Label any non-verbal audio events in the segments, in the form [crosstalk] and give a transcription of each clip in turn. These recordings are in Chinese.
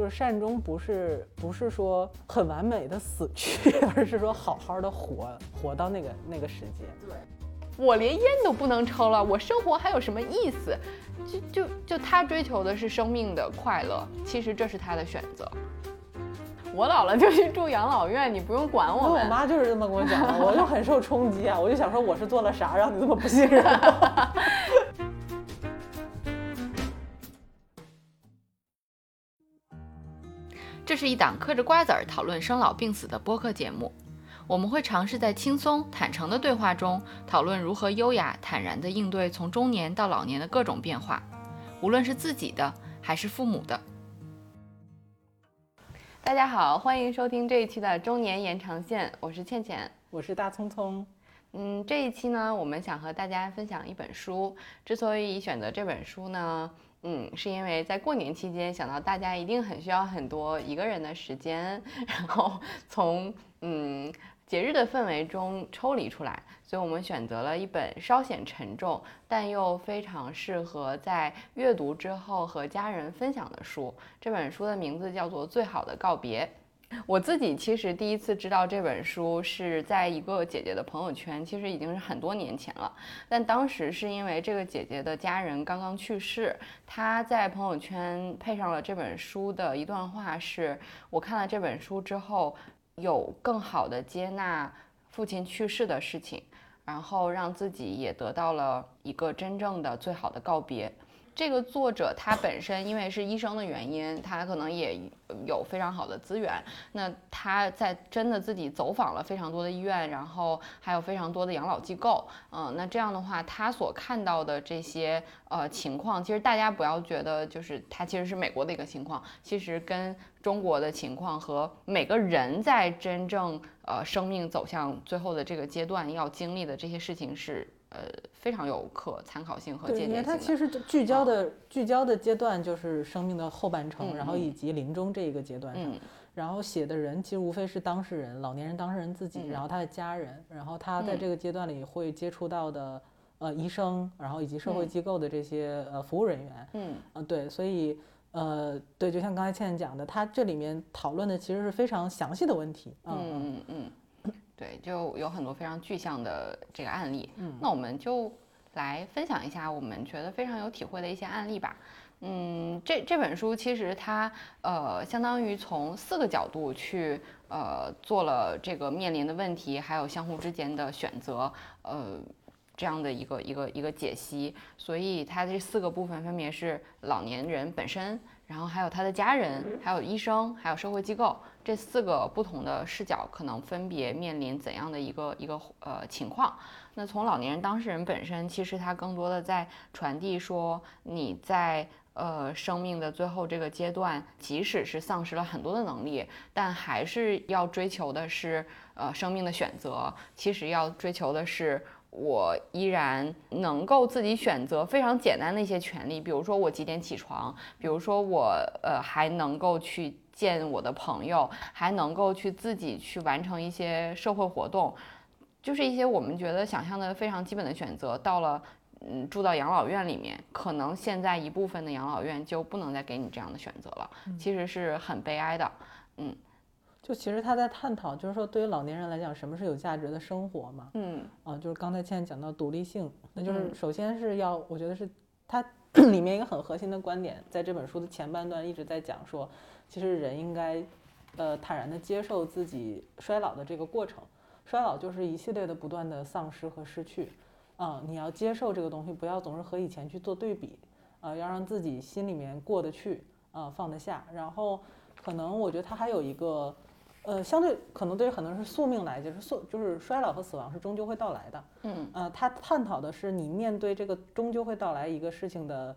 就是善终不是不是说很完美的死去，[laughs] 而是说好好的活活到那个那个时间。对，我连烟都不能抽了，我生活还有什么意思？就就就他追求的是生命的快乐，其实这是他的选择。我老了就去住养老院，你不用管我们。我妈就是这么跟我讲的，我就很受冲击啊！我就想说，我是做了啥让你这么不信任？这 [laughs] 是一档嗑着瓜子儿讨论生老病死的播客节目，我们会尝试在轻松坦诚的对话中，讨论如何优雅坦然地应对从中年到老年的各种变化，无论是自己的还是父母的。大家好，欢迎收听这一期的中年延长线，我是倩倩，我是大聪聪。嗯，这一期呢，我们想和大家分享一本书。之所以选择这本书呢？嗯，是因为在过年期间想到大家一定很需要很多一个人的时间，[laughs] 然后从嗯节日的氛围中抽离出来，所以我们选择了一本稍显沉重，但又非常适合在阅读之后和家人分享的书。这本书的名字叫做《最好的告别》。我自己其实第一次知道这本书是在一个姐姐的朋友圈，其实已经是很多年前了。但当时是因为这个姐姐的家人刚刚去世，她在朋友圈配上了这本书的一段话，是我看了这本书之后，有更好的接纳父亲去世的事情，然后让自己也得到了一个真正的最好的告别。这个作者他本身因为是医生的原因，他可能也有非常好的资源。那他在真的自己走访了非常多的医院，然后还有非常多的养老机构。嗯，那这样的话，他所看到的这些呃情况，其实大家不要觉得就是他其实是美国的一个情况，其实跟中国的情况和每个人在真正呃生命走向最后的这个阶段要经历的这些事情是。呃，非常有可参考性和借鉴性。因为它其实聚焦的聚焦的阶段就是生命的后半程，然后以及临终这一个阶段上，然后写的人其实无非是当事人，老年人当事人自己，然后他的家人，然后他在这个阶段里会接触到的呃医生，然后以及社会机构的这些呃服务人员。嗯嗯，对，所以呃对，就像刚才倩倩讲的，他这里面讨论的其实是非常详细的问题。嗯嗯嗯。对，就有很多非常具象的这个案例。嗯，那我们就来分享一下我们觉得非常有体会的一些案例吧。嗯，这这本书其实它呃，相当于从四个角度去呃做了这个面临的问题，还有相互之间的选择，呃，这样的一个一个一个解析。所以它这四个部分分别是老年人本身。然后还有他的家人，还有医生，还有社会机构，这四个不同的视角，可能分别面临怎样的一个一个呃情况？那从老年人当事人本身，其实他更多的在传递说，你在呃生命的最后这个阶段，即使是丧失了很多的能力，但还是要追求的是呃生命的选择，其实要追求的是。我依然能够自己选择非常简单的一些权利，比如说我几点起床，比如说我呃还能够去见我的朋友，还能够去自己去完成一些社会活动，就是一些我们觉得想象的非常基本的选择。到了嗯住到养老院里面，可能现在一部分的养老院就不能再给你这样的选择了，其实是很悲哀的，嗯。就其实他在探讨，就是说对于老年人来讲，什么是有价值的生活嘛？嗯，啊，就是刚才倩倩讲到独立性，那就是首先是要，我觉得是他 [coughs] 里面一个很核心的观点，在这本书的前半段一直在讲说，其实人应该，呃，坦然的接受自己衰老的这个过程，衰老就是一系列的不断的丧失和失去，啊，你要接受这个东西，不要总是和以前去做对比，啊，要让自己心里面过得去，啊，放得下，然后可能我觉得它还有一个。呃，相对可能对于很多人是宿命来，就是宿就是衰老和死亡是终究会到来的。嗯，呃，他探讨的是你面对这个终究会到来一个事情的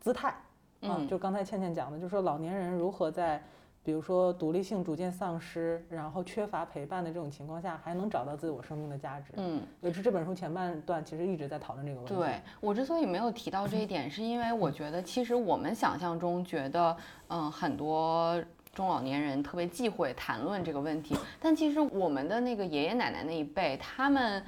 姿态。嗯，就刚才倩倩讲的，就是说老年人如何在，比如说独立性逐渐丧失，然后缺乏陪伴的这种情况下，还能找到自我生命的价值。嗯，也是这本书前半段其实一直在讨论这个问题。对我之所以没有提到这一点，是因为我觉得其实我们想象中觉得，嗯，很多。中老年人特别忌讳谈论这个问题，但其实我们的那个爷爷奶奶那一辈，他们，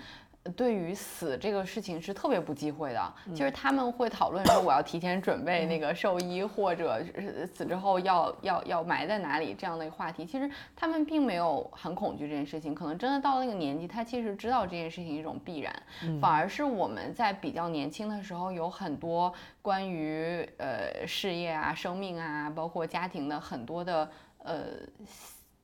对于死这个事情是特别不忌讳的，就是他们会讨论说我要提前准备那个寿衣，或者是死之后要要要埋在哪里这样的一个话题。其实他们并没有很恐惧这件事情，可能真的到了那个年纪，他其实知道这件事情一种必然。反而是我们在比较年轻的时候，有很多关于呃事业啊、生命啊，包括家庭的很多的呃。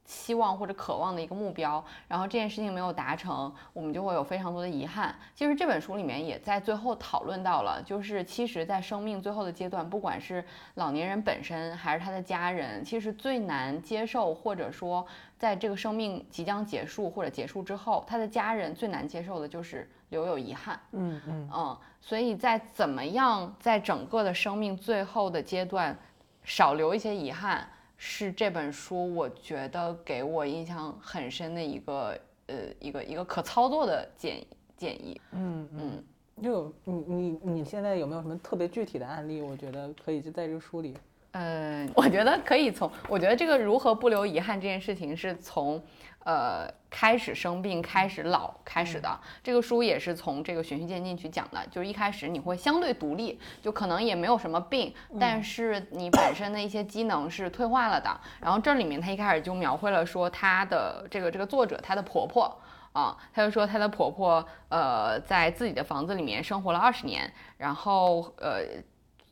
希望或者渴望的一个目标，然后这件事情没有达成，我们就会有非常多的遗憾。其实这本书里面也在最后讨论到了，就是其实，在生命最后的阶段，不管是老年人本身还是他的家人，其实最难接受，或者说在这个生命即将结束或者结束之后，他的家人最难接受的就是留有遗憾。嗯嗯嗯，所以在怎么样在整个的生命最后的阶段少留一些遗憾。是这本书，我觉得给我印象很深的一个，呃，一个一个可操作的建建议。嗯嗯，就你你你现在有没有什么特别具体的案例？我觉得可以就在这个书里。嗯，我觉得可以从，我觉得这个如何不留遗憾这件事情是从。呃，开始生病、开始老开始的这个书也是从这个循序渐进去讲的，就是一开始你会相对独立，就可能也没有什么病，但是你本身的一些机能是退化了的。然后这里面他一开始就描绘了说他的这个这个作者他的婆婆啊，他就说她的婆婆呃在自己的房子里面生活了二十年，然后呃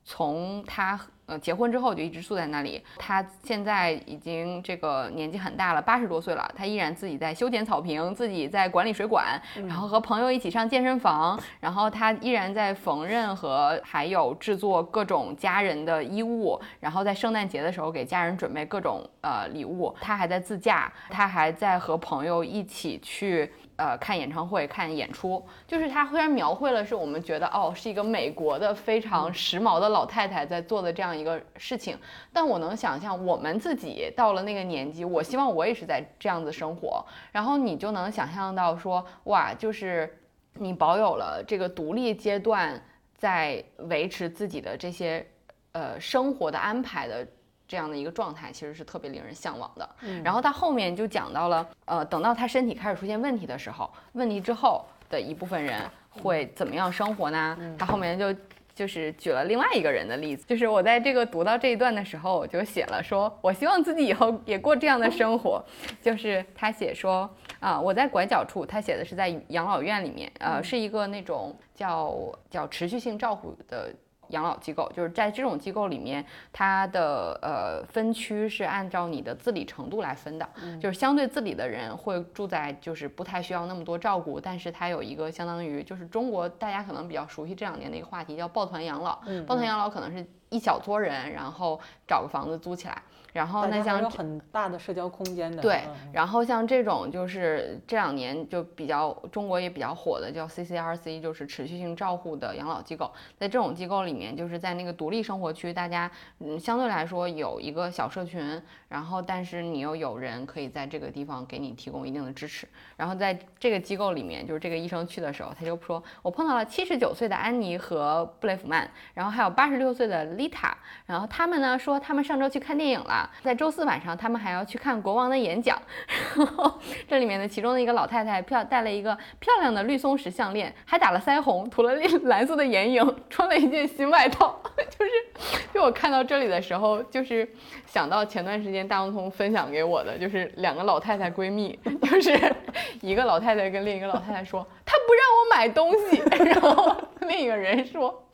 从她。呃，结婚之后就一直住在那里。他现在已经这个年纪很大了，八十多岁了，他依然自己在修剪草坪，自己在管理水管，然后和朋友一起上健身房，然后他依然在缝纫和还有制作各种家人的衣物，然后在圣诞节的时候给家人准备各种呃礼物。他还在自驾，他还在和朋友一起去。呃，看演唱会、看演出，就是他虽然描绘了是我们觉得哦，是一个美国的非常时髦的老太太在做的这样一个事情，但我能想象我们自己到了那个年纪，我希望我也是在这样子生活，然后你就能想象到说，哇，就是你保有了这个独立阶段，在维持自己的这些呃生活的安排的。这样的一个状态其实是特别令人向往的。然后他后面就讲到了，呃，等到他身体开始出现问题的时候，问题之后的一部分人会怎么样生活呢？他后面就就是举了另外一个人的例子，就是我在这个读到这一段的时候，我就写了说，我希望自己以后也过这样的生活。[laughs] 就是他写说，啊，我在拐角处，他写的是在养老院里面，呃，是一个那种叫叫持续性照顾的。养老机构就是在这种机构里面，它的呃分区是按照你的自理程度来分的，就是相对自理的人会住在就是不太需要那么多照顾，但是它有一个相当于就是中国大家可能比较熟悉这两年的一个话题叫抱团养老，抱团养老可能是一小撮人，然后找个房子租起来。然后那像有很大的社交空间的，对。然后像这种就是这两年就比较中国也比较火的叫 CCRC，就是持续性照护的养老机构。在这种机构里面，就是在那个独立生活区，大家嗯相对来说有一个小社群，然后但是你又有人可以在这个地方给你提供一定的支持。然后在这个机构里面，就是这个医生去的时候，他就说我碰到了七十九岁的安妮和布雷弗曼，然后还有八十六岁的丽塔，然后他们呢说他们上周去看电影了。在周四晚上，他们还要去看国王的演讲。[laughs] 然后这里面的其中的一个老太太，漂戴了一个漂亮的绿松石项链，还打了腮红，涂了蓝色的眼影，穿了一件新外套。[laughs] 就是，就我看到这里的时候，就是想到前段时间大王通分享给我的，就是两个老太太闺蜜，[laughs] 就是一个老太太跟另一个老太太说，她不让我买东西，然后另一个人说。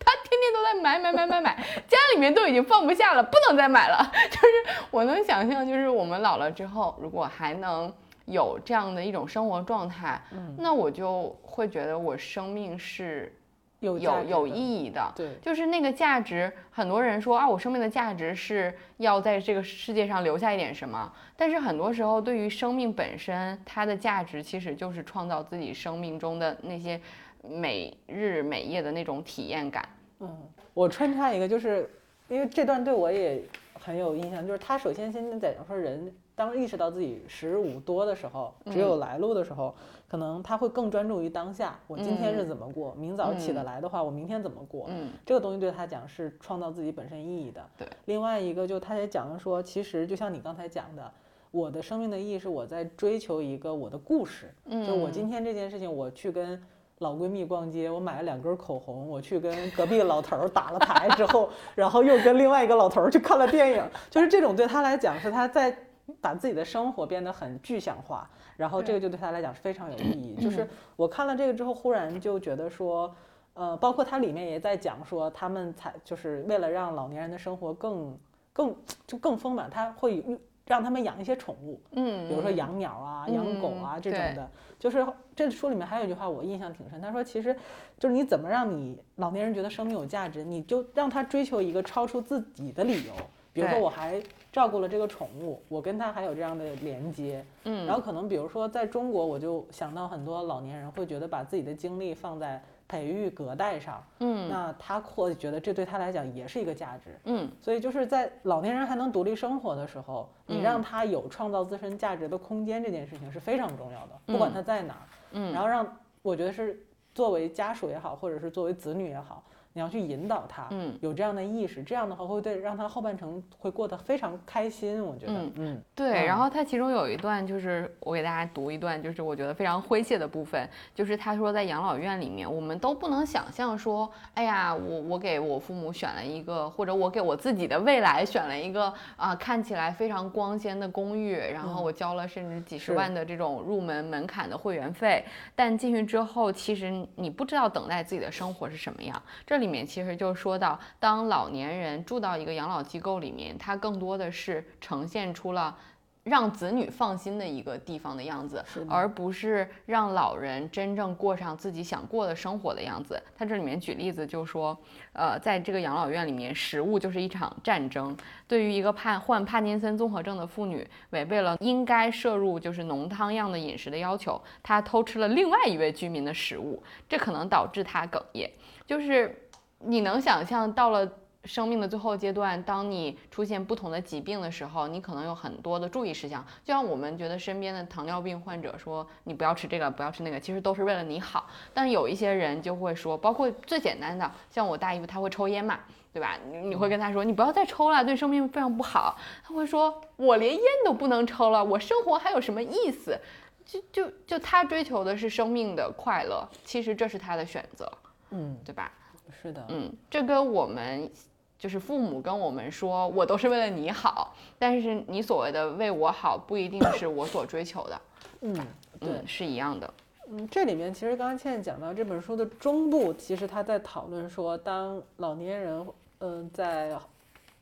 都在买买买买买，家里面都已经放不下了，不能再买了。[laughs] 就是我能想象，就是我们老了之后，如果还能有这样的一种生活状态，嗯，那我就会觉得我生命是有有有意义的。对，就是那个价值。很多人说啊，我生命的价值是要在这个世界上留下一点什么。但是很多时候，对于生命本身，它的价值其实就是创造自己生命中的那些每日每夜的那种体验感。嗯，我穿插一个，就是因为这段对我也很有印象。就是他首先先在讲说，人当意识到自己十五多的时候，只有来路的时候，可能他会更专注于当下。我今天是怎么过？明早起得来的话，我明天怎么过？嗯，这个东西对他讲是创造自己本身意义的。对。另外一个，就他也讲了说，其实就像你刚才讲的，我的生命的意义是我在追求一个我的故事。嗯。就我今天这件事情，我去跟。老闺蜜逛街，我买了两根口红，我去跟隔壁老头儿打了牌之后，[laughs] 然后又跟另外一个老头儿去看了电影，就是这种对他来讲是他在把自己的生活变得很具象化，然后这个就对他来讲是非常有意义。[clears throat] 就是我看了这个之后，忽然就觉得说，呃，包括它里面也在讲说，他们才就是为了让老年人的生活更更就更丰满，他会让他们养一些宠物，嗯，比如说养鸟啊、养狗啊这种的。就是这书里面还有一句话我印象挺深，他说其实就是你怎么让你老年人觉得生命有价值，你就让他追求一个超出自己的理由，比如说我还照顾了这个宠物，我跟他还有这样的连接，嗯，然后可能比如说在中国，我就想到很多老年人会觉得把自己的精力放在。培育隔代上，嗯，那他或觉得这对他来讲也是一个价值，嗯，所以就是在老年人还能独立生活的时候，你让他有创造自身价值的空间，这件事情是非常重要的，不管他在哪儿，嗯，然后让我觉得是作为家属也好，或者是作为子女也好。你要去引导他，嗯，有这样的意识，这样的话会对让他后半程会过得非常开心。我觉得，嗯，对。然后他其中有一段就是我给大家读一段，就是我觉得非常诙谐的部分，就是他说在养老院里面，我们都不能想象说，哎呀，我我给我父母选了一个，或者我给我自己的未来选了一个啊，看起来非常光鲜的公寓，然后我交了甚至几十万的这种入门门槛的会员费，但进去之后，其实你不知道等待自己的生活是什么样。这里。里面其实就说到，当老年人住到一个养老机构里面，他更多的是呈现出了让子女放心的一个地方的样子，而不是让老人真正过上自己想过的生活的样子。他这里面举例子就说，呃，在这个养老院里面，食物就是一场战争。对于一个帕患帕金森综合症的妇女，违背了应该摄入就是浓汤样的饮食的要求，她偷吃了另外一位居民的食物，这可能导致她哽咽，就是。你能想象到了生命的最后阶段，当你出现不同的疾病的时候，你可能有很多的注意事项。就像我们觉得身边的糖尿病患者说，你不要吃这个，不要吃那个，其实都是为了你好。但有一些人就会说，包括最简单的，像我大姨夫他会抽烟嘛，对吧？你你会跟他说，你不要再抽了，对生命非常不好。他会说，我连烟都不能抽了，我生活还有什么意思？就就就他追求的是生命的快乐，其实这是他的选择，嗯，对吧？是的，嗯，这跟我们就是父母跟我们说，我都是为了你好，但是你所谓的为我好，不一定是我所追求的，[coughs] 嗯，对，是一样的，嗯，这里面其实刚刚倩倩讲到这本书的中部，其实他在讨论说，当老年人，嗯，在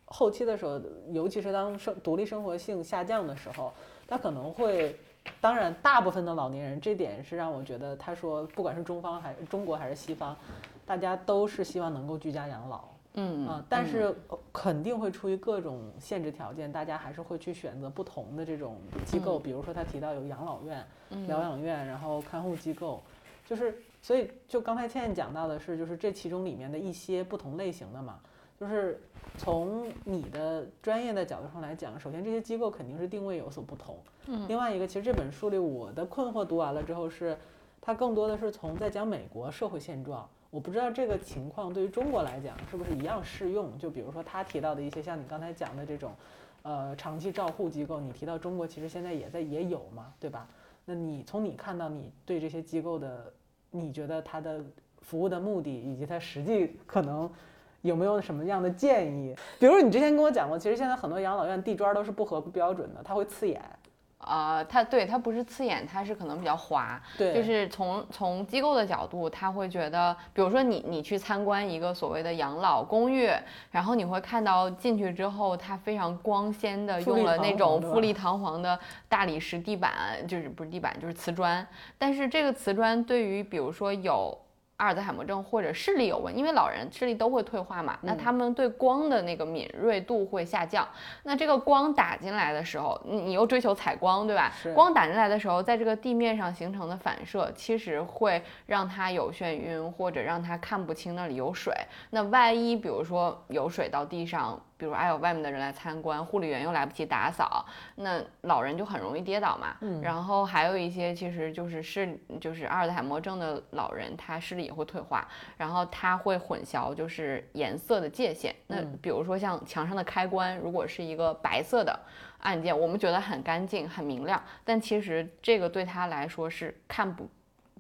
后期的时候，尤其是当生独立生活性下降的时候，他可能会，当然，大部分的老年人，这点是让我觉得，他说，不管是中方还是中国还是西方。大家都是希望能够居家养老，嗯啊，但是肯定会出于各种限制条件，大家还是会去选择不同的这种机构，比如说他提到有养老院、疗养院，然后看护机构，就是所以就刚才倩倩讲到的是，就是这其中里面的一些不同类型的嘛，就是从你的专业的角度上来讲，首先这些机构肯定是定位有所不同，嗯，另外一个，其实这本书里我的困惑读完了之后是，它更多的是从在讲美国社会现状。我不知道这个情况对于中国来讲是不是一样适用？就比如说他提到的一些像你刚才讲的这种，呃，长期照护机构，你提到中国其实现在也在也有嘛，对吧？那你从你看到你对这些机构的，你觉得它的服务的目的以及它实际可能有没有什么样的建议？比如你之前跟我讲过，其实现在很多养老院地砖都是不合标准的，它会刺眼。呃，它对它不是刺眼，它是可能比较滑。对，就是从从机构的角度，他会觉得，比如说你你去参观一个所谓的养老公寓，然后你会看到进去之后，它非常光鲜的用了那种富丽堂皇的大理石地板，就是不是地板就是瓷砖，但是这个瓷砖对于比如说有。阿尔兹海默症或者视力有问，因为老人视力都会退化嘛，那他们对光的那个敏锐度会下降。那这个光打进来的时候，你你又追求采光，对吧？光打进来的时候，在这个地面上形成的反射，其实会让他有眩晕，或者让他看不清那里有水。那万一比如说有水到地上。比如还有外面的人来参观，护理员又来不及打扫，那老人就很容易跌倒嘛。嗯，然后还有一些其实就是视就是阿尔兹海默症的老人，他视力也会退化，然后他会混淆就是颜色的界限。那比如说像墙上的开关，如果是一个白色的按键，我们觉得很干净很明亮，但其实这个对他来说是看不。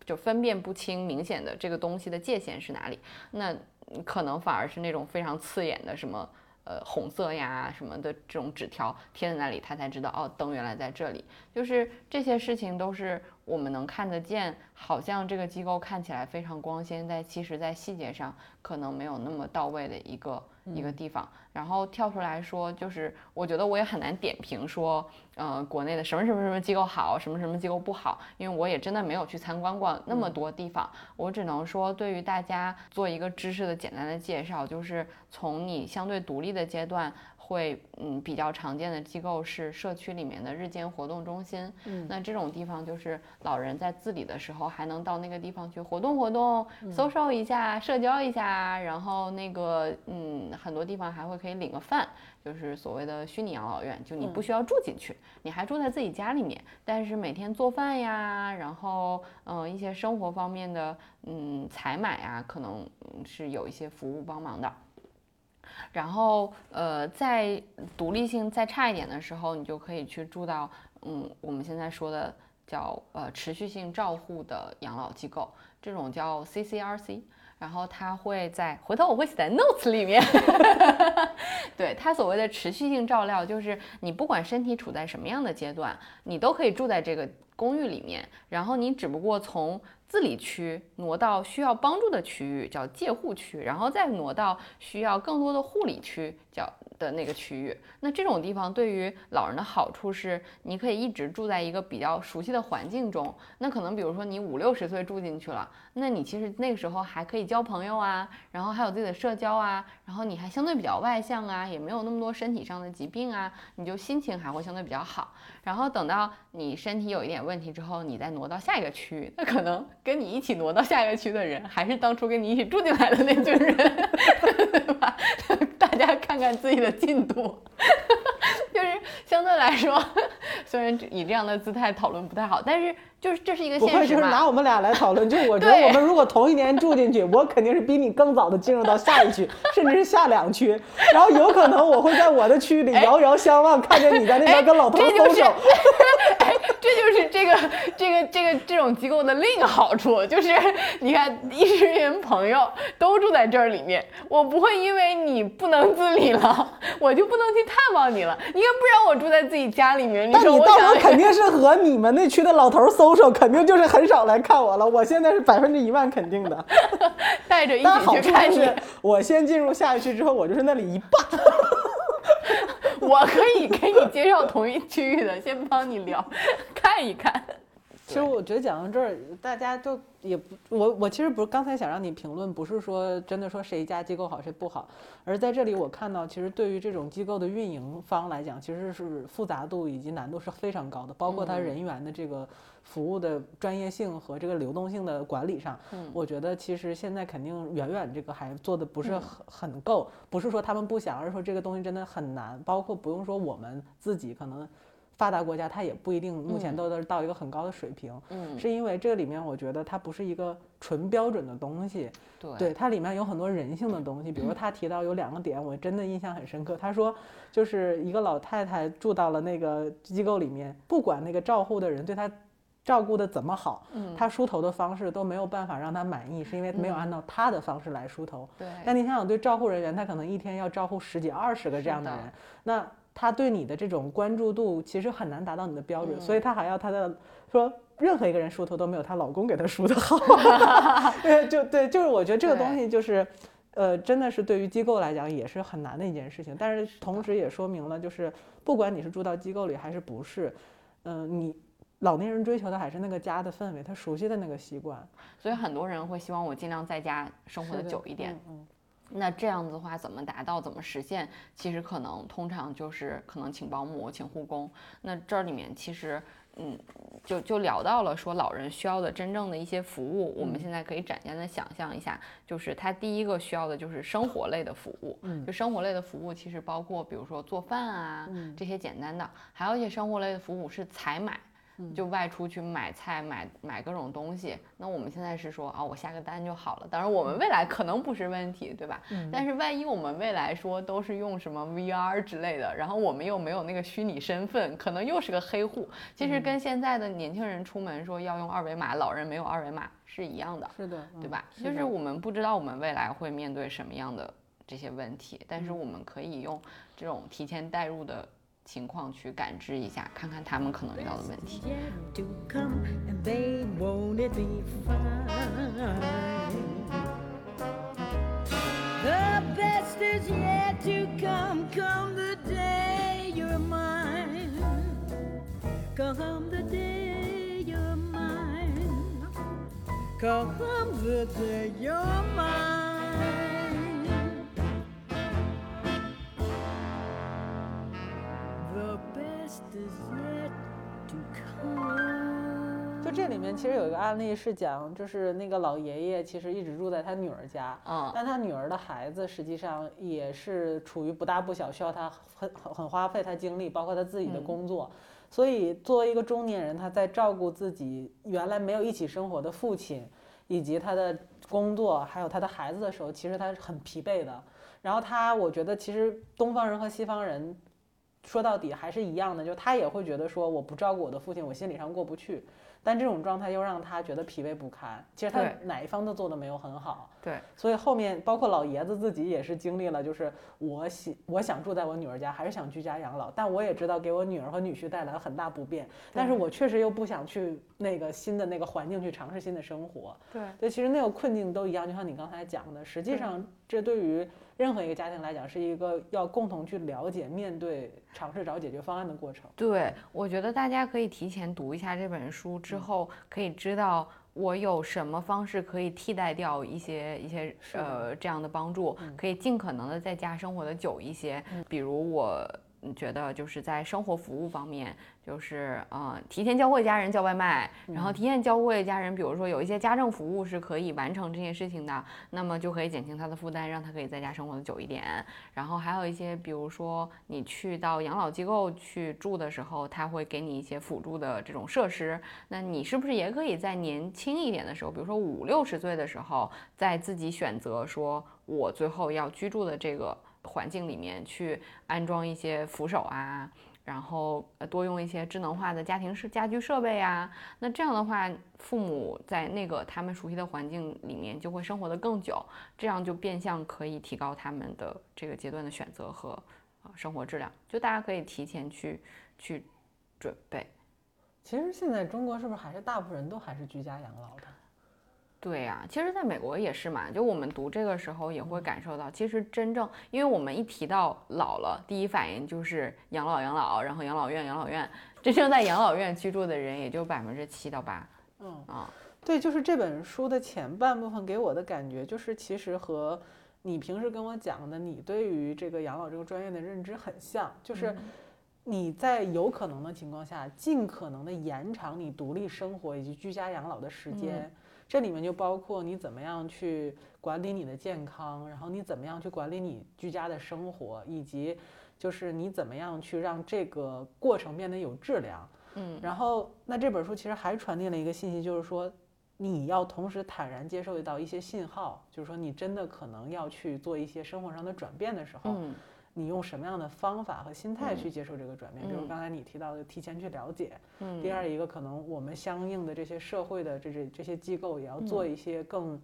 就分辨不清明显的这个东西的界限是哪里，那可能反而是那种非常刺眼的什么。呃，红色呀什么的这种纸条贴在那里，他才知道哦，灯原来在这里。就是这些事情都是我们能看得见，好像这个机构看起来非常光鲜，但其实在细节上可能没有那么到位的一个。一个地方，然后跳出来说，就是我觉得我也很难点评说，呃，国内的什么什么什么机构好，什么什么机构不好，因为我也真的没有去参观过那么多地方，我只能说对于大家做一个知识的简单的介绍，就是从你相对独立的阶段。会嗯比较常见的机构是社区里面的日间活动中心，嗯，那这种地方就是老人在自理的时候还能到那个地方去活动活动，social 一下，社交一下，然后那个嗯很多地方还会可以领个饭，就是所谓的虚拟养老院，就你不需要住进去，你还住在自己家里面，但是每天做饭呀，然后嗯一些生活方面的嗯采买啊，可能是有一些服务帮忙的。然后，呃，在独立性再差一点的时候，你就可以去住到，嗯，我们现在说的叫呃持续性照护的养老机构，这种叫 CCRC。然后它会在回头我会写在 notes 里面。[laughs] 对它所谓的持续性照料，就是你不管身体处在什么样的阶段，你都可以住在这个公寓里面，然后你只不过从。自理区挪到需要帮助的区域叫介护区，然后再挪到需要更多的护理区叫的那个区域。那这种地方对于老人的好处是，你可以一直住在一个比较熟悉的环境中。那可能比如说你五六十岁住进去了，那你其实那个时候还可以交朋友啊，然后还有自己的社交啊，然后你还相对比较外向啊，也没有那么多身体上的疾病啊，你就心情还会相对比较好。然后等到你身体有一点问题之后，你再挪到下一个区域，那可能。跟你一起挪到下一个区的人，还是当初跟你一起住进来的那群人，[laughs] 对吧？大家看看自己的进度，就是相对来说，虽然以这样的姿态讨论不太好，但是就是这是一个现实就是拿我们俩来讨论，就我觉得我们如果同一年住进去，我肯定是比你更早的进入到下一区，甚至是下两区，然后有可能我会在我的区域里遥遥相望，看见你在那边跟老头分手。[laughs] 这就是这个这个这个这种机构的另一个好处，就是你看一群朋友都住在这儿里面，我不会因为你不能自理了，我就不能去探望你了。你看，不然我住在自己家里面，那你到时候肯定是和你们那区的老头搜搜，肯定就是很少来看我了。我现在是百分之一万肯定的，[laughs] 带着一起去看你。我先进入下一区之后，我就是那里一霸。[laughs] 我可以给你介绍同一区域的，先帮你聊，看一看。其实我觉得讲到这儿，大家都也不，我我其实不是刚才想让你评论，不是说真的说谁家机构好谁不好，而在这里我看到，其实对于这种机构的运营方来讲，其实是复杂度以及难度是非常高的，包括它人员的这个服务的专业性和这个流动性的管理上，我觉得其实现在肯定远远这个还做的不是很很够，不是说他们不想，而是说这个东西真的很难，包括不用说我们自己可能。发达国家它也不一定目前都是到一个很高的水平，嗯，是因为这个里面我觉得它不是一个纯标准的东西，对，它里面有很多人性的东西，[clears throat] 比如他提到有两个点，我真的印象很深刻。他说就是一个老太太住到了那个机构里面，不管那个照护的人对她照顾的怎么好，嗯，她梳头的方式都没有办法让她满意，是因为没有按照她的方式来梳头，对。但你想想，对照护人员，他可能一天要照护十几二十个这样的人，那。他对你的这种关注度其实很难达到你的标准，所以他还要他的说任何一个人梳头都没有她老公给她梳的好。[laughs] 对，就对，就是我觉得这个东西就是，呃，真的是对于机构来讲也是很难的一件事情。但是同时也说明了，就是不管你是住到机构里还是不是，嗯，你老年人追求的还是那个家的氛围，他熟悉的那个习惯。所以很多人会希望我尽量在家生活的久一点。嗯。那这样子的话，怎么达到？怎么实现？其实可能通常就是可能请保姆，请护工。那这里面其实，嗯，就就聊到了说老人需要的真正的一些服务。我们现在可以展现的想象一下，就是他第一个需要的就是生活类的服务。嗯，就生活类的服务其实包括比如说做饭啊这些简单的，还有一些生活类的服务是采买。就外出去买菜、买买各种东西。那我们现在是说啊，我下个单就好了。当然，我们未来可能不是问题，对吧？但是万一我们未来说都是用什么 VR 之类的，然后我们又没有那个虚拟身份，可能又是个黑户。其实跟现在的年轻人出门说要用二维码，老人没有二维码是一样的，是的，对吧？就是我们不知道我们未来会面对什么样的这些问题，但是我们可以用这种提前代入的。情况去感知一下，看看他们可能遇到的问题。The best is yet to come, come the day you're mine. Come the day you're mine. Come the day you're mine. 就这里面其实有一个案例是讲，就是那个老爷爷其实一直住在他女儿家，嗯，但他女儿的孩子实际上也是处于不大不小，需要他很很很花费他精力，包括他自己的工作，所以作为一个中年人，他在照顾自己原来没有一起生活的父亲，以及他的工作，还有他的孩子的时候，其实他是很疲惫的。然后他，我觉得其实东方人和西方人。说到底还是一样的，就他也会觉得说我不照顾我的父亲，我心理上过不去。但这种状态又让他觉得疲惫不堪。其实他哪一方都做的没有很好。对。所以后面包括老爷子自己也是经历了，就是我喜我想住在我女儿家，还是想居家养老，但我也知道给我女儿和女婿带来了很大不便。但是我确实又不想去那个新的那个环境去尝试新的生活。对。对，其实那个困境都一样，就像你刚才讲的，实际上这对于。任何一个家庭来讲，是一个要共同去了解、面对、尝试找解决方案的过程。对，我觉得大家可以提前读一下这本书，之后可以知道我有什么方式可以替代掉一些一些呃这样的帮助，可以尽可能的在家生活的久一些。比如我。觉得就是在生活服务方面，就是呃提前教会家人叫外卖，然后提前教会家人，比如说有一些家政服务是可以完成这些事情的，那么就可以减轻他的负担，让他可以在家生活的久一点。然后还有一些，比如说你去到养老机构去住的时候，他会给你一些辅助的这种设施，那你是不是也可以在年轻一点的时候，比如说五六十岁的时候，在自己选择说我最后要居住的这个。环境里面去安装一些扶手啊，然后多用一些智能化的家庭式家居设备啊，那这样的话，父母在那个他们熟悉的环境里面就会生活的更久，这样就变相可以提高他们的这个阶段的选择和啊生活质量。就大家可以提前去去准备。其实现在中国是不是还是大部分人都还是居家养老的？对呀，其实在美国也是嘛，就我们读这个时候也会感受到，其实真正，因为我们一提到老了，第一反应就是养老养老，然后养老院养老院，真正在养老院居住的人也就百分之七到八。嗯啊，对，就是这本书的前半部分给我的感觉，就是其实和你平时跟我讲的，你对于这个养老这个专业的认知很像，就是你在有可能的情况下，尽可能的延长你独立生活以及居家养老的时间。这里面就包括你怎么样去管理你的健康，然后你怎么样去管理你居家的生活，以及就是你怎么样去让这个过程变得有质量。嗯，然后那这本书其实还传递了一个信息，就是说你要同时坦然接受到一些信号，就是说你真的可能要去做一些生活上的转变的时候。你用什么样的方法和心态去接受这个转变？比如刚才你提到的，提前去了解。嗯。第二一个，可能我们相应的这些社会的这这这些机构也要做一些更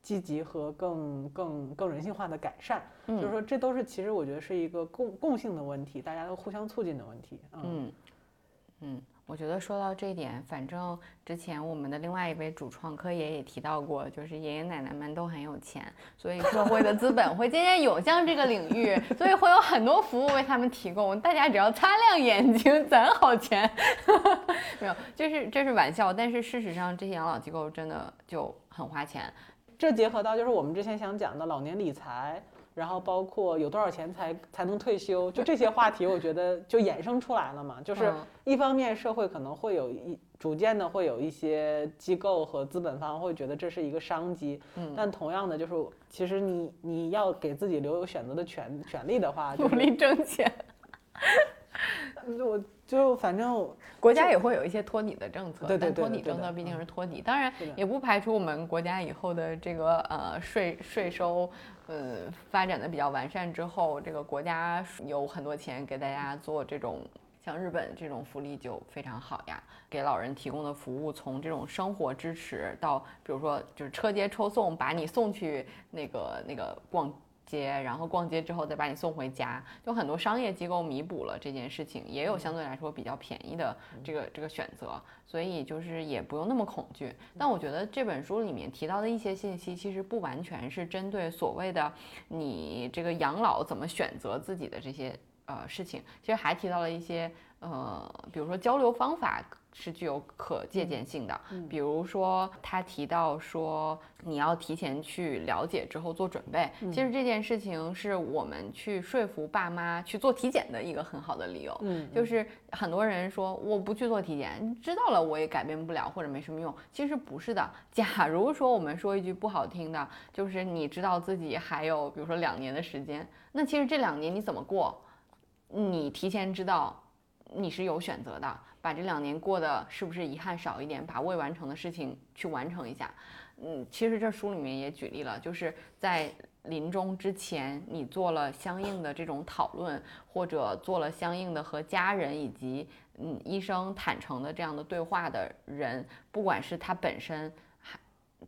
积极和更更更人性化的改善。嗯。就是说，这都是其实我觉得是一个共共性的问题，大家都互相促进的问题。嗯。嗯。我觉得说到这一点，反正之前我们的另外一位主创柯爷也提到过，就是爷爷奶奶们都很有钱，所以社会的资本会渐渐涌向这个领域，所以会有很多服务为他们提供，大家只要擦亮眼睛攒好钱。[laughs] 没有，就是这是玩笑，但是事实上这些养老机构真的就很花钱。这结合到就是我们之前想讲的老年理财。然后包括有多少钱才才能退休，就这些话题，我觉得就衍生出来了嘛。就是一方面，社会可能会有一逐渐的会有一些机构和资本方会觉得这是一个商机，嗯。但同样的，就是其实你你要给自己留有选择的权权利的话，努力挣钱。[laughs] 我就反正国家也会有一些托底的政策，对对对但托底政策毕竟嗯是托底，当然也不排除我们国家以后的这个呃税税收呃发展的比较完善之后，这个国家有很多钱给大家做这种。像日本这种福利就非常好呀，给老人提供的服务从这种生活支持到，比如说就是车接车送，把你送去那个那个逛街，然后逛街之后再把你送回家，就很多商业机构弥补了这件事情，也有相对来说比较便宜的这个这个选择，所以就是也不用那么恐惧。但我觉得这本书里面提到的一些信息，其实不完全是针对所谓的你这个养老怎么选择自己的这些呃事情，其实还提到了一些呃，比如说交流方法是具有可借鉴性的，比如说他提到说你要提前去了解之后做准备，其实这件事情是我们去说服爸妈去做体检的一个很好的理由。嗯，就是很多人说我不去做体检，知道了我也改变不了或者没什么用。其实不是的。[laughs] 假如说我们说一句不好听的，就是你知道自己还有比如说两年的时间，那其实这两年你怎么过，你提前知道你是有选择的，把这两年过得是不是遗憾少一点，把未完成的事情去完成一下。嗯，其实这书里面也举例了，就是在临终之前，你做了相应的这种讨论，或者做了相应的和家人以及嗯医生坦诚的这样的对话的人，不管是他本身还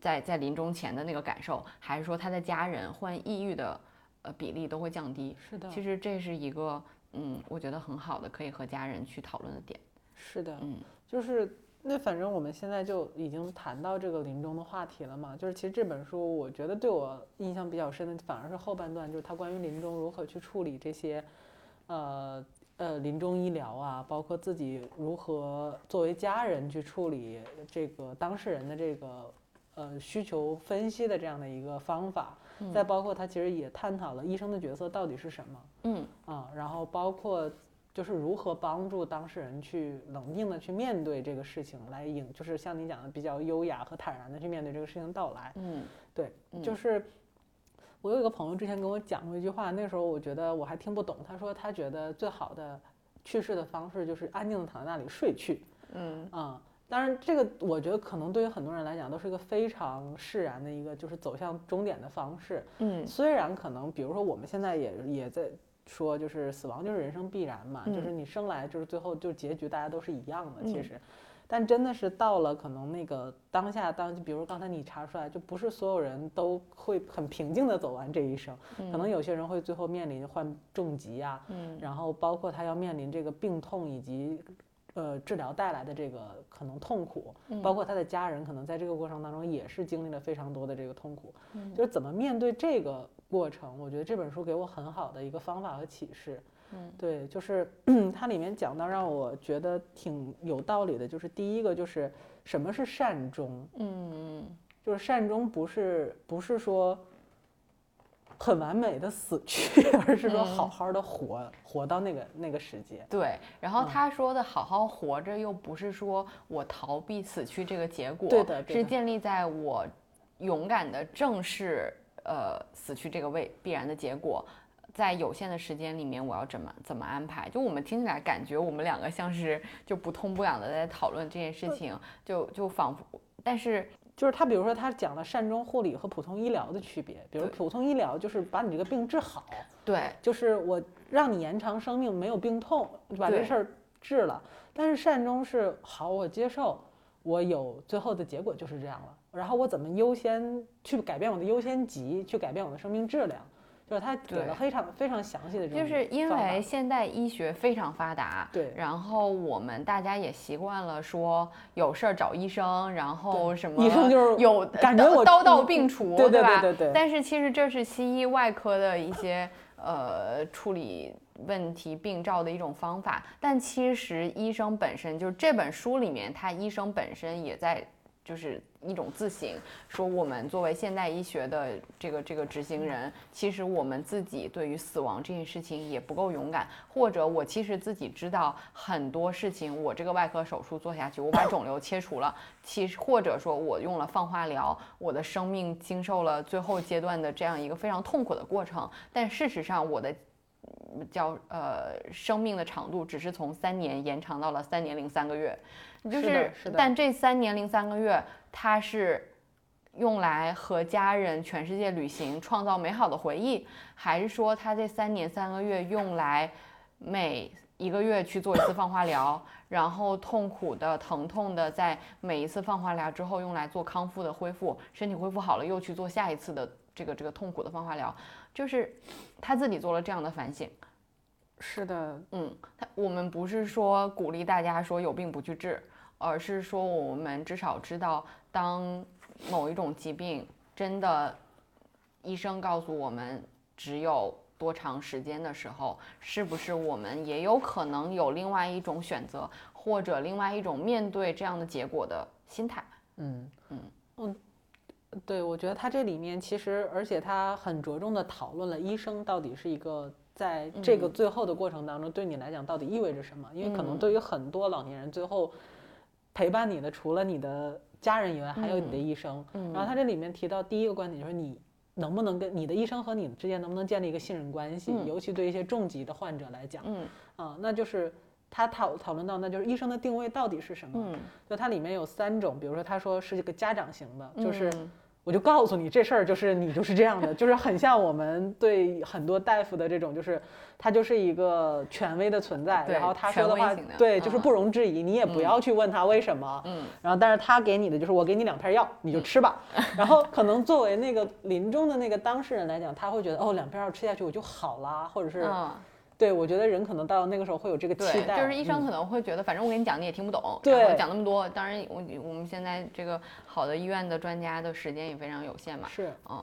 在在临终前的那个感受，还是说他的家人患抑郁的呃比例都会降低。是的，其实这是一个嗯，我觉得很好的可以和家人去讨论的点。是的，嗯就是那反正我们现在就已经谈到这个临终的话题了嘛，就是其实这本书我觉得对我印象比较深的反而是后半段，就是它关于临终如何去处理这些，呃呃临终医疗啊，包括自己如何作为家人去处理这个当事人的这个呃需求分析的这样的一个方法，再包括它其实也探讨了医生的角色到底是什么。嗯啊，然后包括就是如何帮助当事人去冷静的去面对这个事情，来引就是像你讲的比较优雅和坦然的去面对这个事情到来。嗯对，嗯就是我有一个朋友之前跟我讲过一句话，那时候我觉得我还听不懂，他说他觉得最好的去世的方式就是安静的躺在那里睡去。嗯啊、当然，这个我觉得可能对于很多人来讲都是一个非常释然的一个，就是走向终点的方式。嗯。虽然可能，比如说我们现在也也在说，就是死亡就是人生必然嘛，就是你生来就是最后就结局大家都是一样的，其嗯实，但真的是到了可能那个当下当，比如刚才你查出来，就不是所有人都会很平静的走完这一生，可能有些人会最后面临患重疾啊，嗯。然后包括他要面临这个病痛以及。呃，治疗带来的这个可能痛苦，包括他的家人可能在这个过程当中也是经历了非常多的这个痛苦，嗯。就是怎么面对这个过程，我觉得这本书给我很好的一个方法和启示。嗯，对，就是 [clears throat] 它里面讲到让我觉得挺有道理的，就是第一个就是什么是善终，嗯。就是善终不是不是说很完美的死去，[laughs] 而是说好嗯好的活，活到那个那个时间。对。然后嗯他说的好好活着，又不是说我逃避死去这个结果，对的对的是建立在我勇敢的正视呃死去这个未必然的结果。在有限的时间里面，我要怎么怎么安排？就我们听起来感觉我们两个像是就不痛不痒的在讨论这件事情，就就仿佛，但是就是他，比如说他讲了善终护理和普通医疗的区别，比如普通医疗就是把你这个病治好，对，就是我让你延长生命，没有病痛，就把这事儿治了。但是善终是好，我接受，我有最后的结果就是这样了。然后我怎么优先去改变我的优先级，去改变我的生命质量，就是他给了非常非常详细的这种就是因为现代医学非常发达，对然后我们大家也习惯了说有事儿找医生，然后什么医生就是有感觉我刀刀到病除，对对吧？对对对但是其实这是西医外科的一些呃处理问题病灶的一种方法，但其实医生本身就是这本书里面，他医生本身也在。就是一种自省，说我们作为现代医学的这个这个执行人，其实我们自己对于死亡这件事情也不够勇敢，或者我其实自己知道很多事情，我这个外科手术做下去，我把肿瘤切除了，其实或者说我用了放化疗，我的生命经受了最后阶段的这样一个非常痛苦的过程，但事实上我的叫呃生命的长度只是从三年延长到了三年零三个月，就是但这三年零三个月它是用来和家人全世界旅行，创造美好的回忆，还是说他这三年三个月用来每一个月去做一次放化疗，然后痛苦的、疼痛的，在每一次放化疗之后用来做康复的恢复，身体恢复好了又去做下一次的这个这个痛苦的放化疗，就是他自己做了这样的反省。是的，嗯，他我们不是说鼓励大家说有病不去治，而是说我们至少知道，当某一种疾病真的医生告诉我们只有多长时间的时候，是不是我们也有可能有另外一种选择，或者另外一种面对这样的结果的心态？嗯嗯嗯，对，我觉得他这里面其实，而且他很着重的讨论了医生到底是一个在这个最后的过程当中，对你来讲到底意味着什么？因为可能嗯对于很多老年人，最后陪伴你的除了你的家人以外，还有你的医生。嗯然后他这里面提到第一个观点就是你。能不能跟你的医生和你之间能不能建立一个信任关系？嗯尤其对一些重疾的患者来讲，嗯啊，那就是他讨讨论到，那就是医生的定位到底是什么？嗯，就它里面有三种，比如说他说是一个家长型的，就是嗯我就告诉你这事儿就是你就是这样的，就是很像我们对很多大夫的这种，就是他就是一个权威的存在，然后他说的话对，就是嗯不容置疑，你也不要去问他为什么，嗯然后但是他给你的就是我给你两片药，你就吃吧，[laughs] 然后可能作为那个临终的那个当事人来讲，他会觉得哦两片药吃下去我就好啦，或者是嗯。对我觉得人可能到那个时候会有这个期，待，就是医生嗯可能会觉得，反正我跟你讲你也听不懂，对讲那么多。当然，我我们现在这个好的医院的专家的时间也非常有限嘛。是，嗯，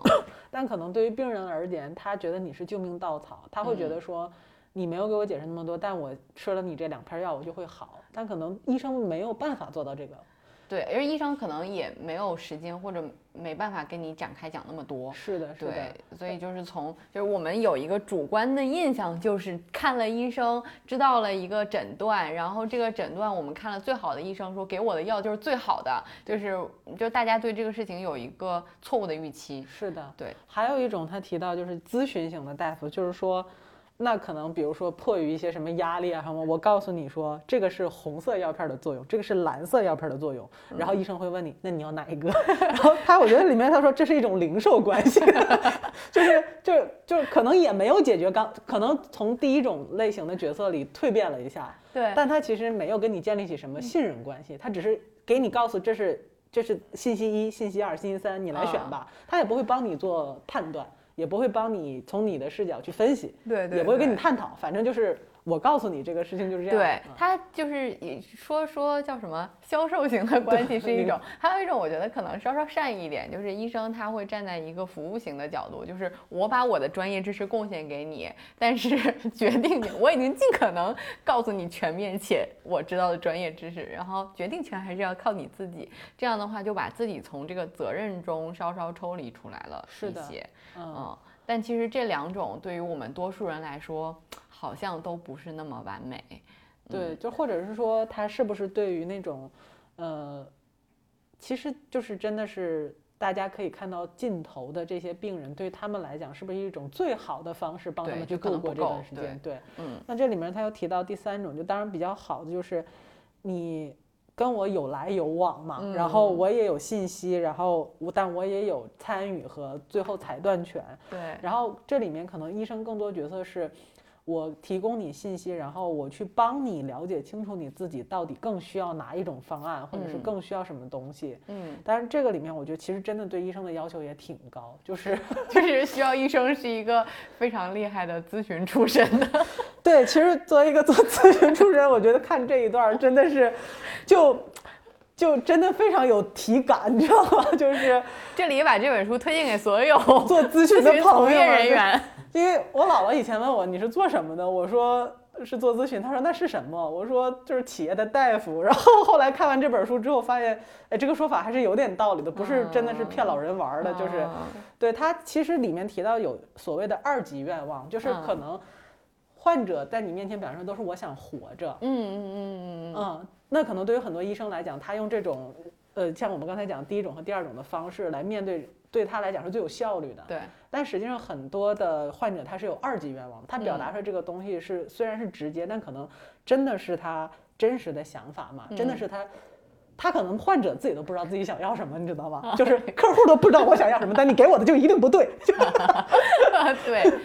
但可能对于病人而言，他觉得你是救命稻草，他会觉嗯得说，你没有给我解释那么多，但我吃了你这两片药，我就会好。但可能医生没有办法做到这个。对，而医生可能也没有时间或者没办法跟你展开讲那么多。是的，是的对，，所以就是从就是我们有一个主观的印象，就是看了医生，知道了一个诊断，然后这个诊断我们看了最好的医生说给我的药就是最好的，就是就大家对这个事情有一个错误的预期。是的。对，还有一种他提到就是咨询型的大夫，就是说。那可能，比如说迫于一些什么压力啊什么，我告诉你说这个是红色药片的作用，这个是蓝色药片的作用，然后医生会问你，那你要哪一个？[laughs] 然后他我觉得里面他说这是一种零售关系，[laughs] 就是就就可能也没有解决刚，可能从第一种类型的角色里蜕变了一下，对。但他其实没有跟你建立起什么信任关系，他只是给你告诉这是这是信息一、信息二、信息三，你来选吧，他也不会帮你做判断，也不会帮你从你的视角去分析，对对也不会跟你探讨，反正就是我告诉你这个事情就是这样。对嗯他就是也说说叫什么销售型的关系是一种，[laughs] 还有一种我觉得可能稍稍善意一点，就是医生他会站在一个服务型的角度，就是我把我的专业知识贡献给你，但是 [laughs] 决定权我已经尽可能告诉你全面且我知道的专业知识，然后决定权还是要靠你自己。这样的话就把自己从这个责任中稍稍抽离出来了是的一些。嗯，嗯，但其实这两种对于我们多数人来说，好像都不是那么完美。对，就或者是说他是不是对于那种，呃，其实就是真的是大家可以看到尽头的这些病人，对他们来讲是不是一种最好的方式帮他们去度过这段时间？对，嗯那这里面他又提到第三种，就当然比较好的就是你跟我有来有往嘛，然后嗯我也有信息，然后我但我也有参与和最后裁断权。对，然后这里面可能医生更多角色是。我提供你信息，然后我去帮你了解清楚你自己到底更需要哪一种方案，或者是嗯更需要什么东西。嗯，但是这个里面，我觉得其实真的对医生的要求也挺高，就是 [laughs] 就是需要医生是一个非常厉害的咨询出身的。[laughs] 对，其实作为一个做咨询出身，我觉得看这一段真的是，[laughs] 就就真的非常有体感，你知道吗？就是这里把这本书推荐给所有做咨询的从业朋友们人员。因为我姥姥以前问我你是做什么的，我说是做咨询，她说那是什么？我说就是企业的大夫。然后后来看完这本书之后，发现哎这个说法还是有点道理的，不是真的是骗老人玩儿的，就是嗯对他其实里面提到有所谓的二级愿望，就是可嗯能患者在你面前表现都是我想活着，嗯嗯嗯嗯嗯，嗯，那可能对于很多医生来讲，他用这种呃，像我们刚才讲第一种和第二种的方式来面对，对他来讲是最有效率的。对。但实际上很多的患者他是有二级愿望，他表达出来这个东西是虽然是直接，但可能真的是他真实的想法嘛，真的是他，他可能患者自己都不知道自己想要什么，你知道吗？[laughs] 就是客户都不知道我想要什么，但你给我的就一定不对。[laughs] 对对。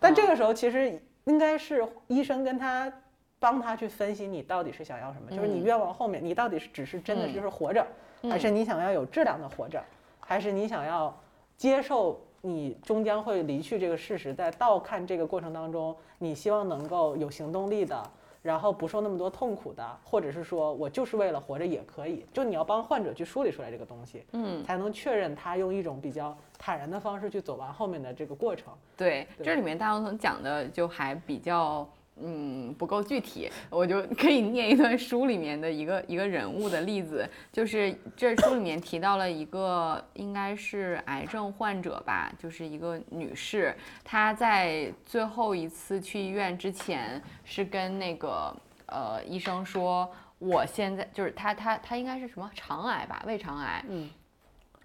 但这个时候其实应该是医生跟他帮他去分析你到底是想要什么，就是你愿望后面你到底是只是真的就是活着，还是你想要有质量的活着，还是你想要接受。你终将会离去这个事实，在倒看这个过程当中，你希望能够有行动力的，然后不受那么多痛苦的，或者是说我就是为了活着也可以，就你要帮患者去梳理出来这个东西，嗯，才能确认他用一种比较坦然的方式去走完后面的这个过程。对，这里面大王总讲的就还比较。嗯，不够具体，我就可以念一段书里面的一个一个人物的例子，就是这书里面提到了一个应该是癌症患者吧，就是一个女士，她在最后一次去医院之前是跟那个呃医生说，我现在就是她她她应该是什么肠癌吧，胃肠癌，嗯，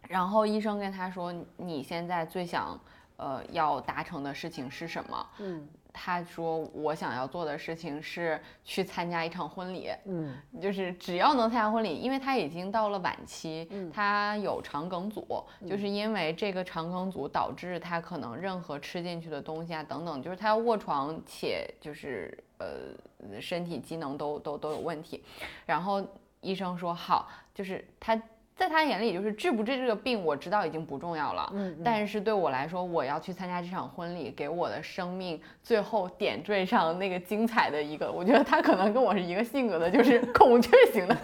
然后医生跟她说，你现在最想呃要达成的事情是什么？嗯。他说：“我想要做的事情是去参加一场婚礼，嗯，就是只要能参加婚礼，因为他已经到了晚期，嗯，他有肠梗阻，就是因为这个肠梗阻导致他可能任何吃进去的东西啊等等，就是他要卧床且就是呃身体机能都都都有问题。然后医生说好，就是他。”在他眼里，就是治不治这个病，我知道已经不重要了。嗯，但是对我来说，我要去参加这场婚礼，给我的生命最后点缀上那个精彩的一个。我觉得他可能跟我是一个性格的，就是 [laughs] 孔雀型的，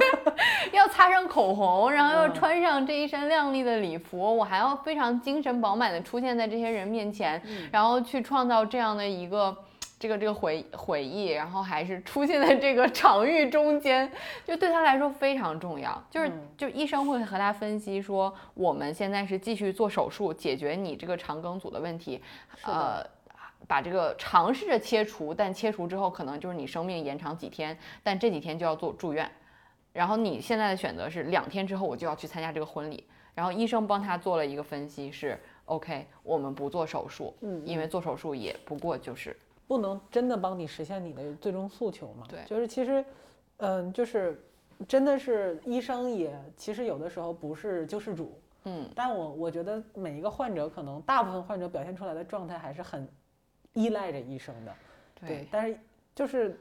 [laughs] 要擦上口红，然后要穿上这一身亮丽的礼服，我还要非常精神饱满的出现在这些人面前，然后去创造这样的一个。这个这个回回忆，然后还是出现在这个 [laughs] 场域中间，就对他来说非常重要。就是就医生会和他分析说，我们现在是继续做手术解决你这个肠梗阻的问题，呃，把这个尝试着切除，但切除之后可能就是你生命延长几天，但这几天就要做住院。然后你现在的选择是两天之后我就要去参加这个婚礼，然后医生帮他做了一个分析是 OK，我们不做手术，嗯，因为做手术也不过就是。不能真的帮你实现你的最终诉求嘛？对，就是其实，嗯，就是真的是医生也其实有的时候不是救世主，嗯，但我我觉得每一个患者可能大部分患者表现出来的状态还是很依赖着医生的，对，但是就是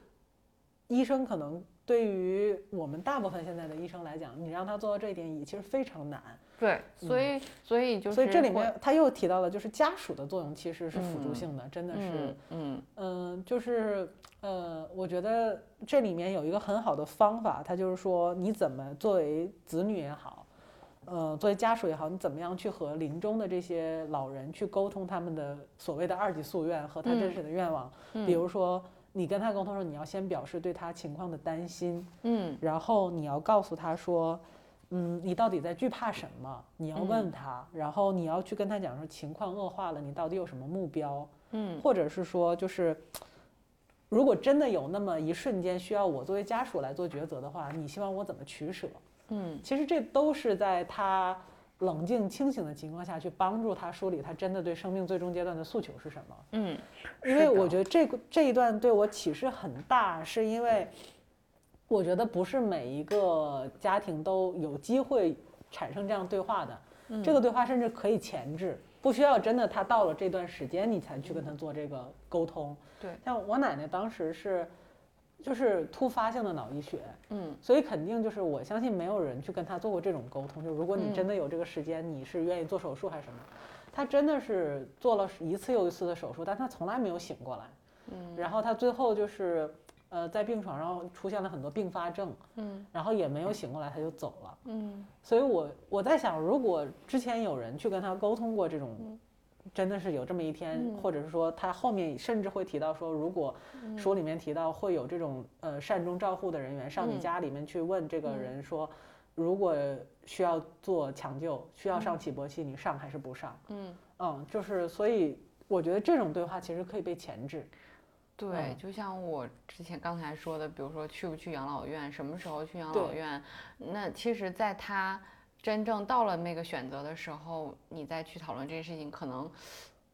医生可能对于我们大部分现在的医生来讲，你让他做到这一点也其实非常难。对，所以所以就是，所以这里面他又提到了，就是家属的作用其实是辅助性的，真的是，嗯。嗯，就是呃，我觉得这里面有一个很好的方法，他就是说你怎么作为子女也好，呃，作为家属也好，你怎么样去和临终的这些老人去沟通他们的所谓的二级夙愿和他真实的愿望，比如说你跟他沟通的时候，你要先表示对他情况的担心，嗯，然后你要告诉他说。嗯，你到底在惧怕什么？你要问他，然后你要去跟他讲说情况恶化了，你到底有什么目标？嗯，或者是说，就是如果真的有那么一瞬间需要我作为家属来做抉择的话，你希望我怎么取舍？嗯，其实这都是在他冷静清醒的情况下去帮助他梳理他真的对生命最终阶段的诉求是什么。嗯，因为我觉得这个这一段对我启示很大，是因为。我觉得不是每一个家庭都有机会产生这样对话的，这个对话甚至可以前置，不需要真的他到了这段时间你才去跟他做这个沟通。对，像我奶奶当时是，就是突发性的脑溢血，嗯，所以肯定就是我相信没有人去跟他做过这种沟通，就如果你真的有这个时间，你是愿意做手术还是什么？他真的是做了一次又一次的手术，但他从来没有醒过来，嗯，然后他最后就是。呃，在病床上出现了很多并发症，嗯，然后也没有醒过来，他就走了，嗯，所以我我在想，如果之前有人去跟他沟通过这种，真的是有这么一天，或者是说他后面甚至会提到说，如果书里面提到会有这种呃善终照护的人员上你家里面去问这个人说，如果需要做抢救，需要上起搏器，你上还是不上？嗯嗯，就是所以我觉得这种对话其实可以被前置。对，就像我之前刚才说的，比如说去不去养老院，什么时候去养老院，那其实，在他真正到了那个选择的时候，你再去讨论这件事情，可能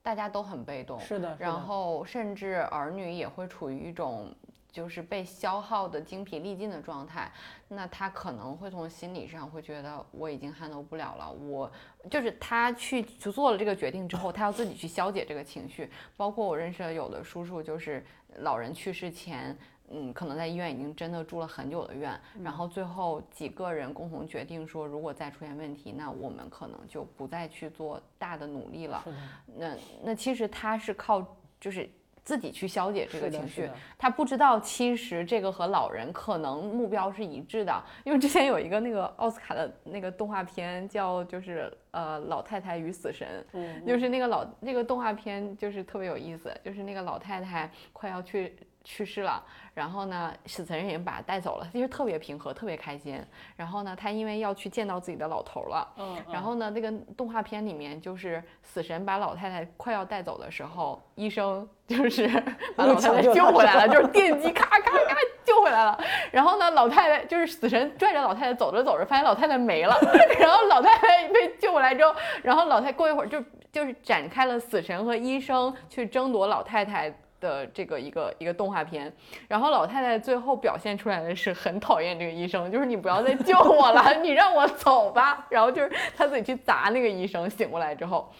大家都很被动。是的。然后，甚至儿女也会处于一种。就是被消耗的精疲力尽的状态，那他可能会从心理上会觉得我已经 handle 不了了。我就是他去去做了这个决定之后，他要自己去消解这个情绪。包括我认识的有的叔叔，就是老人去世前，嗯，可能在医院已经真的住了很久的院，然后最后几个人共同决定说，如果再出现问题，那我们可能就不再去做大的努力了。那那其实他是靠就是。自己去消解这个情绪，他不知道其实这个和老人可能目标是一致的，因为之前有一个那个奥斯卡的那个动画片叫就是呃老太太与死神，就是那个老那个动画片就是特别有意思，就是那个老太太快要去。去世了，然后呢，死神已经把他带走了，其实特别平和，特别开心。然后呢，他因为要去见到自己的老头了，嗯，然后呢，那个动画片里面就是死神把老太太快要带走的时候，医生就是 [laughs] 把老太太救回来了，就是电击咔咔咔救回来了。然后呢，老太太就是死神拽着老太太走着走着，发现老太太没了，[laughs] 然后老太太被救回来之后，然后老太过一会儿就就是展开了死神和医生去争夺老太太。的这个一个一个动画片，然后老太太最后表现出来的是很讨厌这个医生，就是你不要再救我了，[laughs] 你让我走吧。然后就是他自己去砸那个医生，醒过来之后，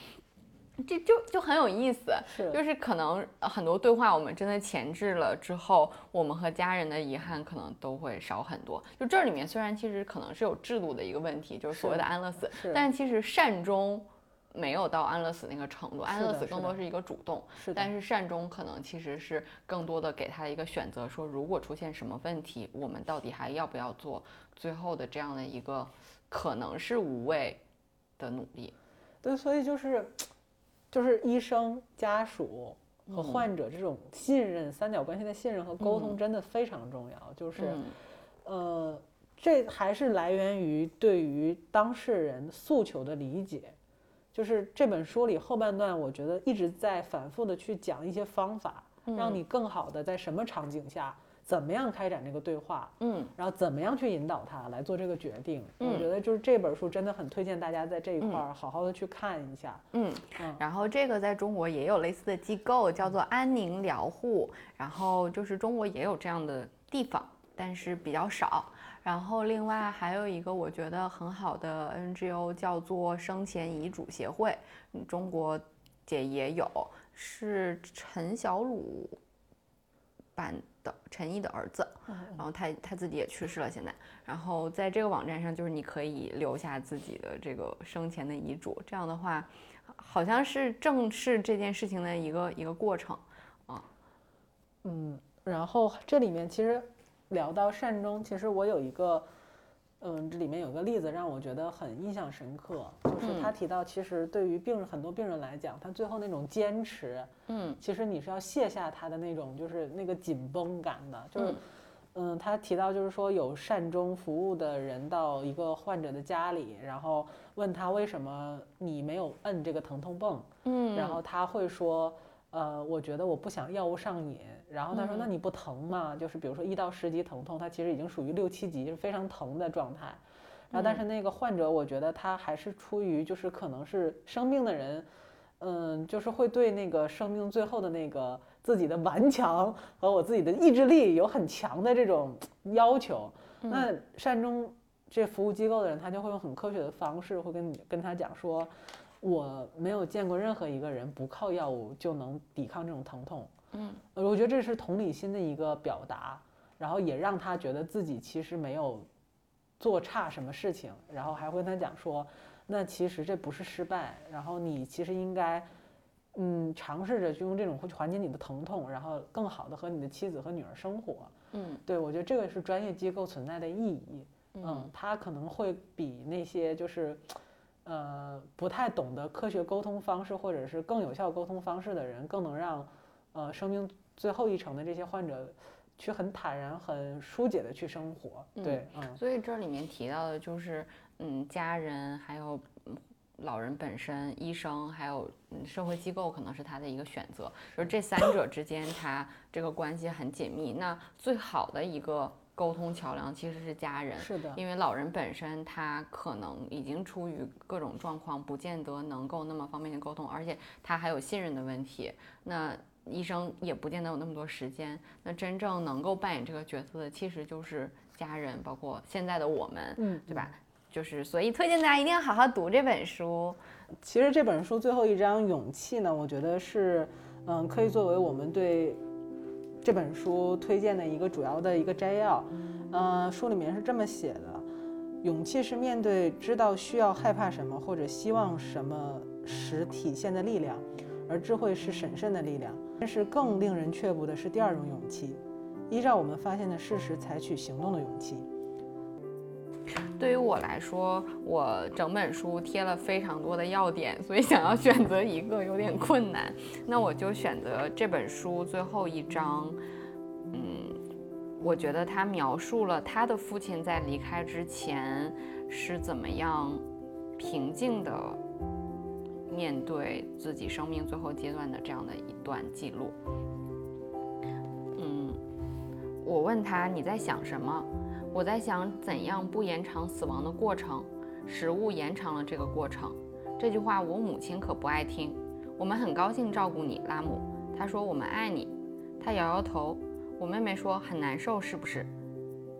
这就就很有意思，就是可能很多对话我们真的前置了之后，我们和家人的遗憾可能都会少很多。就这里面虽然其实可能是有制度的一个问题，就是所谓的安乐死，但其实善终。没有到安乐死那个程度，安乐死更多是一个主动，但是善终可能其实是更多的给他一个选择，说如果出现什么问题，我们到底还要不要做最后的这样的一个可能是无谓的努力。对，所以就是就是医生、家属和患者这种信任三角关系的信任和沟通真的非常重要。就是，呃，这还是来源于对于当事人诉求的理解。就是这本书里后半段，我觉得一直在反复的去讲一些方法，让你更好的在什么场景下，怎么样开展这个对话，嗯，然后怎么样去引导他来做这个决定。我觉得就是这本书真的很推荐大家在这一块儿好好的去看一下。嗯，然后这个在中国也有类似的机构，叫做安宁疗护，然后就是中国也有这样的地方，但是比较少。然后另外还有一个我觉得很好的 NGO 叫做生前遗嘱协会，中国也也有，是陈小鲁办的陈毅的儿子，然后他他自己也去世了现在。然后在这个网站上，就是你可以留下自己的这个生前的遗嘱，这样的话，好像是正视这件事情的一个一个过程啊。嗯，然后这里面其实。聊到善终，其实我有一个，嗯，这里面有个例子让我觉得很印象深刻，就是他提到，其实对于病人很多病人来讲，他最后那种坚持，嗯，其实你是要卸下他的那种就是那个紧绷感的，就是，嗯，他提到就是说有善终服务的人到一个患者的家里，然后问他为什么你没有摁这个疼痛泵，嗯，然后他会说。呃，我觉得我不想药物上瘾。然后他说：“那你不疼吗？就是比如说一到十级疼痛，它其实已经属于六七级，是非常疼的状态。然后但是那个患者，我觉得他还是出于就是可能是生病的人，嗯，就是会对那个生命最后的那个自己的顽强和我自己的意志力有很强的这种要求。那善终这服务机构的人，他就会用很科学的方式，会跟你跟他讲说。”我没有见过任何一个人不靠药物就能抵抗这种疼痛。嗯，我觉得这是同理心的一个表达，然后也让他觉得自己其实没有做差什么事情，然后还会跟他讲说，那其实这不是失败，然后你其实应该，嗯，尝试着去用这种去缓解你的疼痛，然后更好的和你的妻子和女儿生活。嗯，对，我觉得这个是专业机构存在的意义。嗯，他可能会比那些就是。呃，不太懂得科学沟通方式，或者是更有效沟通方式的人，更能让呃生命最后一程的这些患者去很坦然、很疏解的去生活。对，嗯。所以这里面提到的就是，嗯，家人还有老人本身、医生还有社会机构可能是他的一个选择，就是这三者之间他这个关系很紧密。那最好的一个沟通桥梁其实是家人，是的，因为老人本身他可能已经出于各种状况，不见得能够那么方便的沟通，而且他还有信任的问题。那医生也不见得有那么多时间。那真正能够扮演这个角色的，其实就是家人，包括现在的我们，嗯，对吧？就是所以推荐大家一定要好好读这本书。其实这本书最后一章《勇气》呢，我觉得是，嗯，可以作为我们对这本书推荐的一个主要的一个摘要。嗯，书里面是这么写的：勇气是面对知道需要害怕什么或者希望什么时体现的力量，而智慧是审慎的力量。但是更令人却步的是第二种勇气，依照我们发现的事实采取行动的勇气。对于我来说，我整本书贴了非常多的要点，所以想要选择一个有点困难。那我就选择这本书最后一章。嗯，我觉得他描述了他的父亲在离开之前是怎么样平静的面对自己生命最后阶段的这样的一段记录。嗯，我问他你在想什么？我在想怎样不延长死亡的过程，食物延长了这个过程。这句话我母亲可不爱听。我们很高兴照顾你，拉姆。他说我们爱你。他摇摇头。我妹妹说很难受，是不是？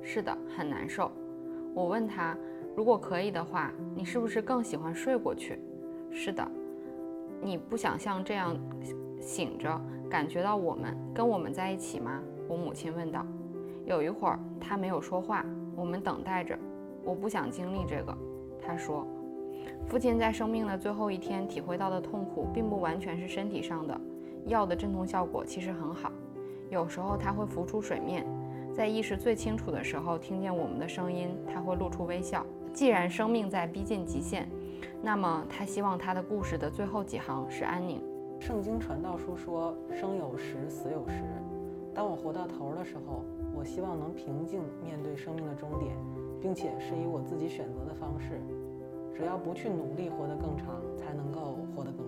是的，很难受。我问他，如果可以的话，你是不是更喜欢睡过去？是的。你不想像这样醒着，感觉到我们跟我们在一起吗？我母亲问道。有一会儿，他没有说话，我们等待着。我不想经历这个，他说。父亲在生命的最后一天体会到的痛苦，并不完全是身体上的。药的镇痛效果其实很好。有时候他会浮出水面，在意识最清楚的时候，听见我们的声音，他会露出微笑。既然生命在逼近极限，那么他希望他的故事的最后几行是安宁。圣经传道书说：“生有时，死有时。”当我活到头的时候。我希望能平静面对生命的终点，并且是以我自己选择的方式。只要不去努力活得更长，才能够活得更。